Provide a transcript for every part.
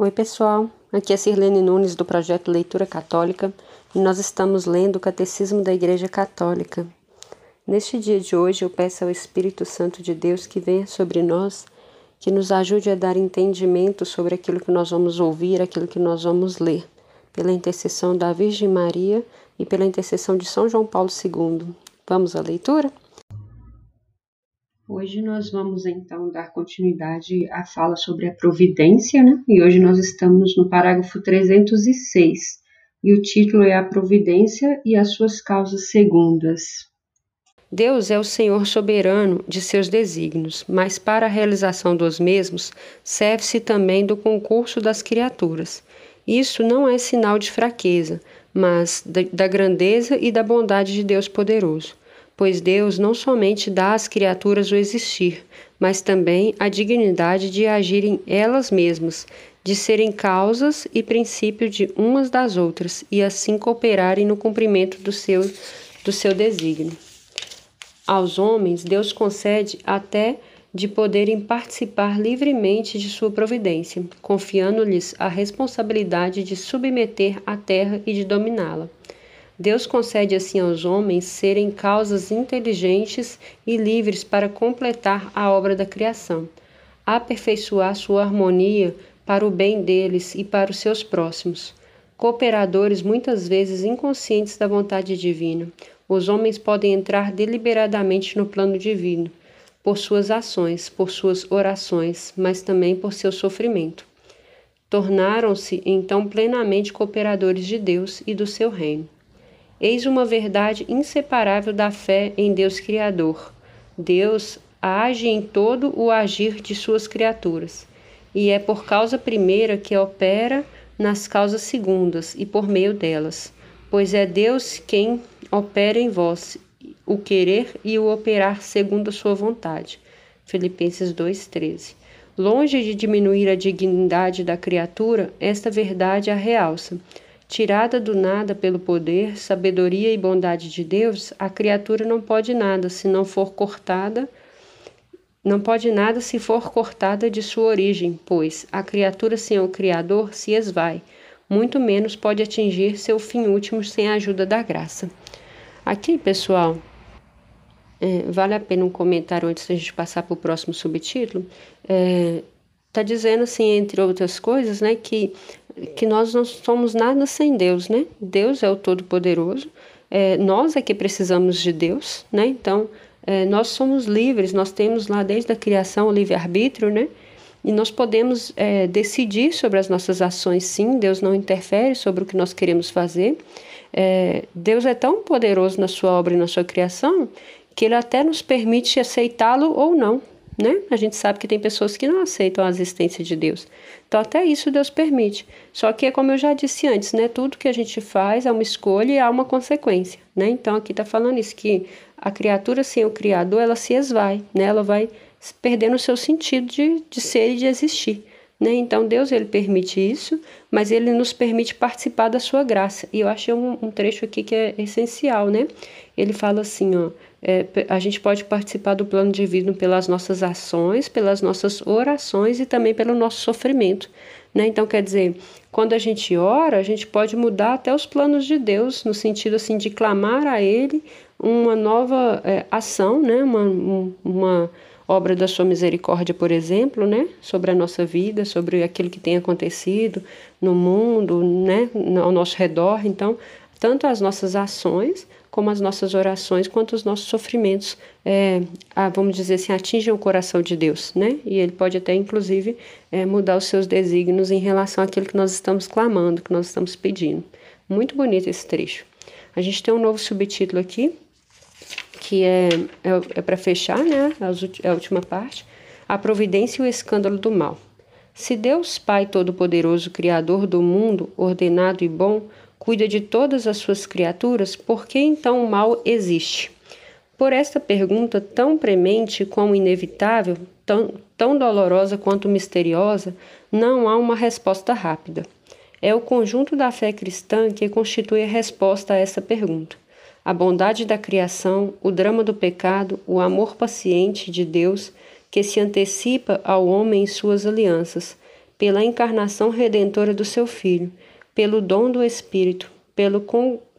Oi, pessoal. Aqui é Sirlene Nunes do projeto Leitura Católica e nós estamos lendo o Catecismo da Igreja Católica. Neste dia de hoje, eu peço ao Espírito Santo de Deus que venha sobre nós, que nos ajude a dar entendimento sobre aquilo que nós vamos ouvir, aquilo que nós vamos ler, pela intercessão da Virgem Maria e pela intercessão de São João Paulo II. Vamos à leitura? Hoje nós vamos então dar continuidade à fala sobre a providência, né? E hoje nós estamos no parágrafo 306 e o título é A Providência e as suas causas segundas. Deus é o Senhor soberano de seus desígnios, mas para a realização dos mesmos serve-se também do concurso das criaturas. Isso não é sinal de fraqueza, mas da grandeza e da bondade de Deus poderoso pois Deus não somente dá às criaturas o existir, mas também a dignidade de agirem elas mesmas, de serem causas e princípio de umas das outras, e assim cooperarem no cumprimento do seu, do seu desígnio. Aos homens, Deus concede até de poderem participar livremente de sua providência, confiando-lhes a responsabilidade de submeter a terra e de dominá-la. Deus concede assim aos homens serem causas inteligentes e livres para completar a obra da criação, aperfeiçoar sua harmonia para o bem deles e para os seus próximos. Cooperadores muitas vezes inconscientes da vontade divina, os homens podem entrar deliberadamente no plano divino, por suas ações, por suas orações, mas também por seu sofrimento. Tornaram-se então plenamente cooperadores de Deus e do seu reino. Eis uma verdade inseparável da fé em Deus Criador. Deus age em todo o agir de suas criaturas, e é por causa primeira que opera nas causas segundas e por meio delas, pois é Deus quem opera em vós o querer e o operar segundo a sua vontade. Filipenses 2:13. Longe de diminuir a dignidade da criatura, esta verdade a realça Tirada do nada pelo poder, sabedoria e bondade de Deus, a criatura não pode nada se não for cortada, não pode nada se for cortada de sua origem, pois a criatura sem o Criador se esvai, muito menos pode atingir seu fim último sem a ajuda da graça. Aqui, pessoal, é, vale a pena um comentário antes de a gente passar para o próximo subtítulo. É, Está dizendo assim, entre outras coisas, né, que, que nós não somos nada sem Deus, né? Deus é o Todo-Poderoso, é, nós é que precisamos de Deus, né? Então, é, nós somos livres, nós temos lá desde a criação o livre-arbítrio, né? E nós podemos é, decidir sobre as nossas ações, sim. Deus não interfere sobre o que nós queremos fazer. É, Deus é tão poderoso na sua obra e na sua criação que Ele até nos permite aceitá-lo ou não, né? A gente sabe que tem pessoas que não aceitam a existência de Deus. Então, até isso Deus permite. Só que é como eu já disse antes, né? Tudo que a gente faz é uma escolha e há uma consequência, né? Então, aqui está falando isso, que a criatura sem o Criador, ela se esvai, né? Ela vai perdendo o seu sentido de, de ser e de existir. Né? Então Deus ele permite isso, mas ele nos permite participar da sua graça. E eu achei um, um trecho aqui que é essencial, né? Ele fala assim, ó, é, a gente pode participar do plano divino pelas nossas ações, pelas nossas orações e também pelo nosso sofrimento. Né? Então, quer dizer, quando a gente ora, a gente pode mudar até os planos de Deus, no sentido assim de clamar a Ele uma nova é, ação, né? uma, uma obra da sua misericórdia, por exemplo, né? sobre a nossa vida, sobre aquilo que tem acontecido no mundo, né? ao nosso redor. Então, tanto as nossas ações como as nossas orações, quanto os nossos sofrimentos, é, vamos dizer assim, atingem o coração de Deus, né? E Ele pode até, inclusive, é, mudar os seus desígnios em relação àquilo que nós estamos clamando, que nós estamos pedindo. Muito bonito esse trecho. A gente tem um novo subtítulo aqui, que é, é, é para fechar, né? É a última parte. A providência e o escândalo do mal. Se Deus, Pai Todo-Poderoso, Criador do mundo, ordenado e bom, cuida de todas as suas criaturas, por que então o mal existe? Por esta pergunta tão premente como inevitável, tão, tão dolorosa quanto misteriosa, não há uma resposta rápida. É o conjunto da fé cristã que constitui a resposta a essa pergunta. A bondade da criação, o drama do pecado, o amor paciente de Deus que se antecipa ao homem em suas alianças, pela encarnação redentora do seu Filho, pelo dom do Espírito, pelo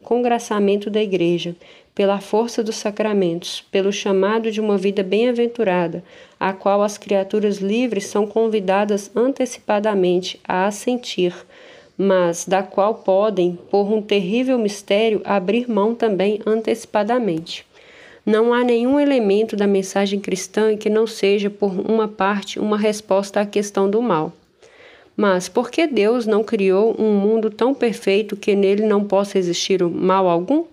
congraçamento da Igreja, pela força dos sacramentos, pelo chamado de uma vida bem-aventurada, a qual as criaturas livres são convidadas antecipadamente a assentir, mas da qual podem, por um terrível mistério, abrir mão também antecipadamente. Não há nenhum elemento da mensagem cristã que não seja, por uma parte, uma resposta à questão do mal. Mas por que Deus não criou um mundo tão perfeito que nele não possa existir mal algum?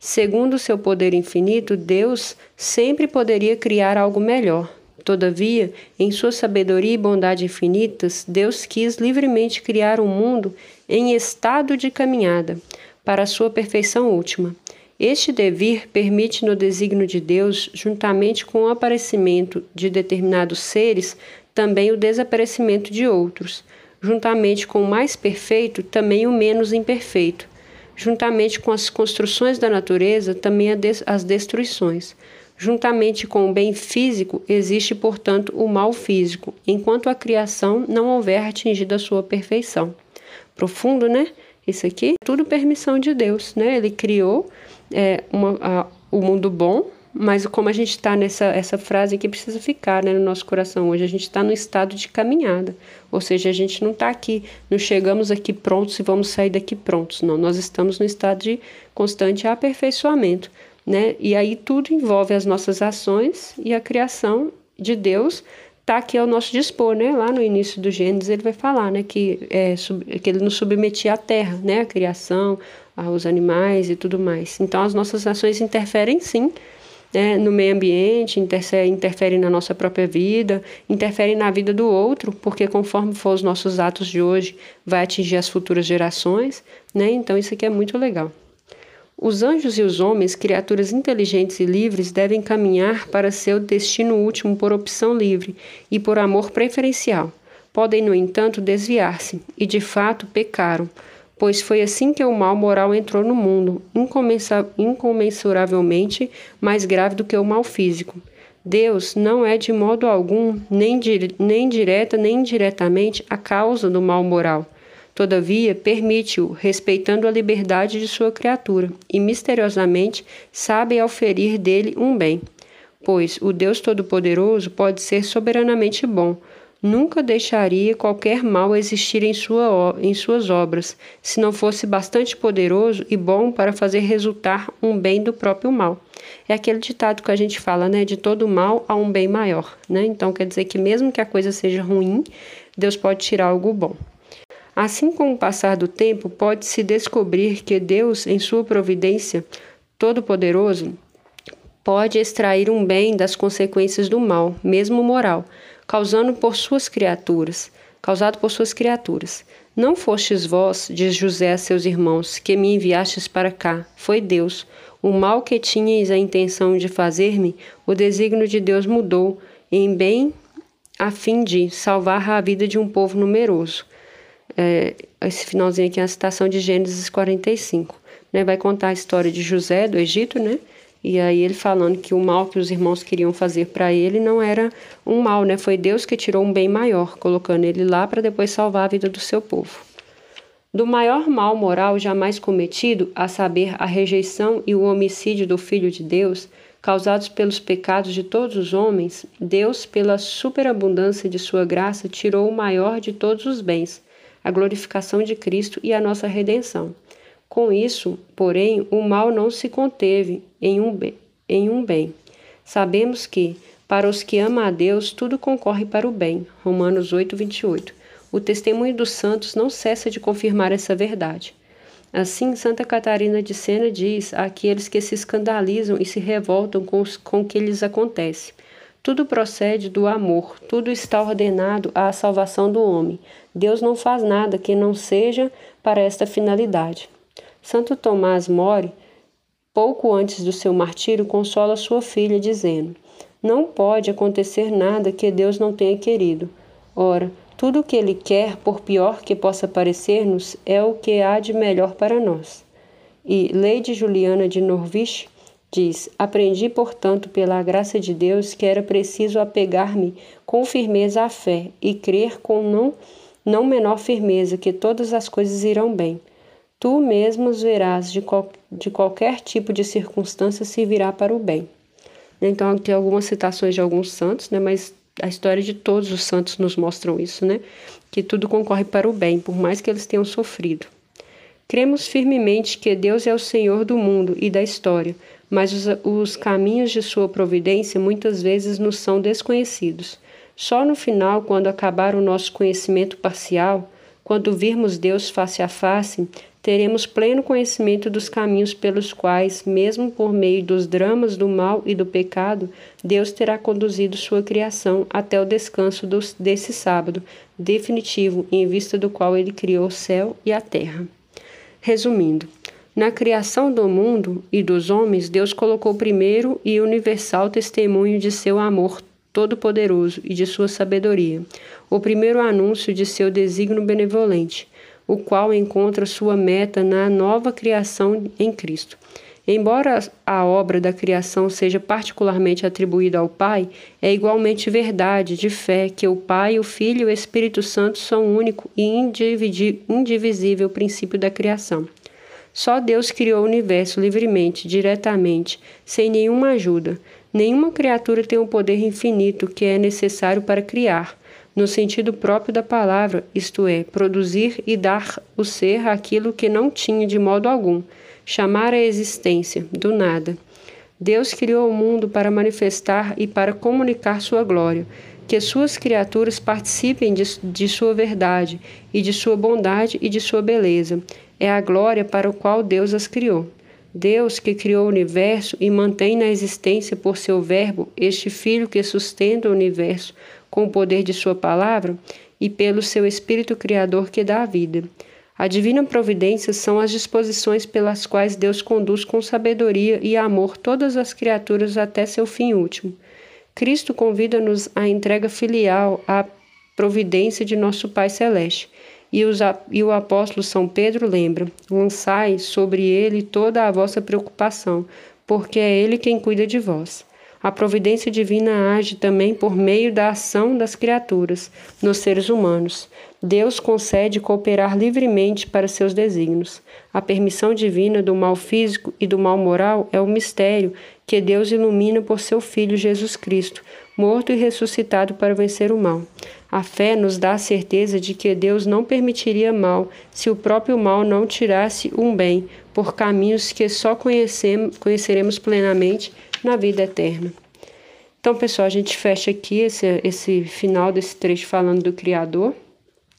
Segundo seu poder infinito, Deus sempre poderia criar algo melhor. Todavia, em sua sabedoria e bondade infinitas, Deus quis livremente criar um mundo em estado de caminhada para a sua perfeição última. Este devir permite no desígnio de Deus, juntamente com o aparecimento de determinados seres, também o desaparecimento de outros, juntamente com o mais perfeito, também o menos imperfeito, juntamente com as construções da natureza, também as destruições. Juntamente com o bem físico, existe, portanto, o mal físico, enquanto a criação não houver atingido a sua perfeição. Profundo, né? Isso aqui tudo permissão de Deus, né? Ele criou é, uma, a, o mundo bom, mas como a gente está nessa essa frase aqui precisa ficar né, no nosso coração hoje, a gente está no estado de caminhada, ou seja, a gente não está aqui, não chegamos aqui prontos e vamos sair daqui prontos, não, nós estamos no estado de constante aperfeiçoamento né? E aí tudo envolve as nossas ações e a criação de Deus está aqui ao nosso dispor, né? Lá no início do Gênesis ele vai falar, né? Que, é, que ele nos submetia à terra, né? A criação, aos animais e tudo mais. Então as nossas ações interferem sim né? no meio ambiente, interferem, interferem na nossa própria vida, interferem na vida do outro, porque conforme for os nossos atos de hoje, vai atingir as futuras gerações, né? Então isso aqui é muito legal. Os anjos e os homens, criaturas inteligentes e livres, devem caminhar para seu destino último por opção livre e por amor preferencial. Podem, no entanto, desviar-se, e de fato pecaram, pois foi assim que o mal moral entrou no mundo, incomensuravelmente mais grave do que o mal físico. Deus não é de modo algum, nem, nem direta nem indiretamente, a causa do mal moral Todavia, permite-o, respeitando a liberdade de sua criatura, e misteriosamente sabe auferir dele um bem. Pois o Deus Todo-Poderoso pode ser soberanamente bom, nunca deixaria qualquer mal existir em, sua, em suas obras, se não fosse bastante poderoso e bom para fazer resultar um bem do próprio mal. É aquele ditado que a gente fala, né? De todo mal há um bem maior, né? Então quer dizer que mesmo que a coisa seja ruim, Deus pode tirar algo bom. Assim, com o passar do tempo, pode-se descobrir que Deus, em sua providência todo-poderoso, pode extrair um bem das consequências do mal, mesmo moral, causando por suas criaturas, causado por suas criaturas. Não fostes vós, diz José a seus irmãos, que me enviastes para cá, foi Deus. O mal que tinhais a intenção de fazer-me, o desígnio de Deus mudou em bem a fim de salvar a vida de um povo numeroso é, esse finalzinho aqui é a citação de Gênesis 45. Né? Vai contar a história de José do Egito, né? E aí ele falando que o mal que os irmãos queriam fazer para ele não era um mal, né? Foi Deus que tirou um bem maior, colocando ele lá para depois salvar a vida do seu povo. Do maior mal moral jamais cometido, a saber, a rejeição e o homicídio do Filho de Deus, causados pelos pecados de todos os homens, Deus, pela superabundância de sua graça, tirou o maior de todos os bens, a glorificação de Cristo e a nossa redenção. Com isso, porém, o mal não se conteve em um bem. Em um bem. Sabemos que, para os que amam a Deus, tudo concorre para o bem. Romanos 8, 28. O testemunho dos santos não cessa de confirmar essa verdade. Assim, Santa Catarina de Sena diz àqueles que se escandalizam e se revoltam com, os, com o que lhes acontece. Tudo procede do amor, tudo está ordenado à salvação do homem. Deus não faz nada que não seja para esta finalidade. Santo Tomás More, pouco antes do seu martírio, consola sua filha, dizendo: Não pode acontecer nada que Deus não tenha querido. Ora, tudo o que Ele quer, por pior que possa parecer-nos, é o que há de melhor para nós. E Lady Juliana de Norwich Diz: Aprendi, portanto, pela graça de Deus, que era preciso apegar-me com firmeza à fé e crer com não, não menor firmeza, que todas as coisas irão bem. Tu mesmos verás de, qual, de qualquer tipo de circunstância se virá para o bem. Então, tem algumas citações de alguns santos, né? mas a história de todos os santos nos mostram isso, né? Que tudo concorre para o bem, por mais que eles tenham sofrido. Cremos firmemente que Deus é o Senhor do mundo e da história, mas os, os caminhos de sua providência muitas vezes nos são desconhecidos. Só no final, quando acabar o nosso conhecimento parcial, quando virmos Deus face a face, teremos pleno conhecimento dos caminhos pelos quais, mesmo por meio dos dramas do mal e do pecado, Deus terá conduzido sua criação até o descanso dos, desse sábado definitivo, em vista do qual ele criou o céu e a terra. Resumindo, na criação do mundo e dos homens, Deus colocou primeiro e universal testemunho de seu amor todo-poderoso e de sua sabedoria, o primeiro anúncio de seu desígnio benevolente, o qual encontra sua meta na nova criação em Cristo. Embora a obra da criação seja particularmente atribuída ao Pai, é igualmente verdade de fé que o Pai, o Filho e o Espírito Santo são o único e indivisível princípio da criação. Só Deus criou o universo livremente, diretamente, sem nenhuma ajuda. Nenhuma criatura tem o um poder infinito que é necessário para criar, no sentido próprio da palavra, isto é, produzir e dar o ser aquilo que não tinha de modo algum, chamar a existência, do nada. Deus criou o mundo para manifestar e para comunicar sua glória, que suas criaturas participem de, de sua verdade e de sua bondade e de sua beleza, é a glória para o qual Deus as criou. Deus que criou o universo e mantém na existência por seu Verbo este Filho que sustenta o universo com o poder de sua palavra e pelo seu Espírito Criador que dá a vida. A divina providência são as disposições pelas quais Deus conduz com sabedoria e amor todas as criaturas até seu fim último. Cristo convida-nos à entrega filial à providência de nosso Pai Celeste e, os, e o apóstolo São Pedro lembra: lançai sobre ele toda a vossa preocupação, porque é ele quem cuida de vós. A providência divina age também por meio da ação das criaturas, nos seres humanos. Deus concede cooperar livremente para seus desígnios. A permissão divina do mal físico e do mal moral é o mistério que Deus ilumina por seu Filho Jesus Cristo, morto e ressuscitado para vencer o mal. A fé nos dá a certeza de que Deus não permitiria mal se o próprio mal não tirasse um bem por caminhos que só conheceremos plenamente na vida eterna. Então, pessoal, a gente fecha aqui esse, esse final desse trecho falando do Criador.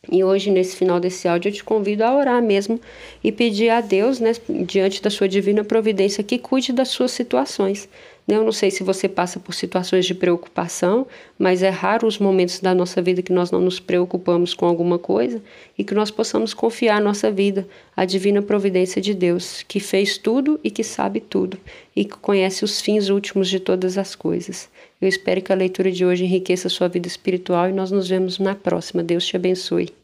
E hoje, nesse final desse áudio, eu te convido a orar mesmo e pedir a Deus, né, diante da sua divina providência, que cuide das suas situações. Eu não sei se você passa por situações de preocupação, mas é raro os momentos da nossa vida que nós não nos preocupamos com alguma coisa e que nós possamos confiar a nossa vida à divina providência de Deus, que fez tudo e que sabe tudo e que conhece os fins últimos de todas as coisas. Eu espero que a leitura de hoje enriqueça a sua vida espiritual e nós nos vemos na próxima. Deus te abençoe.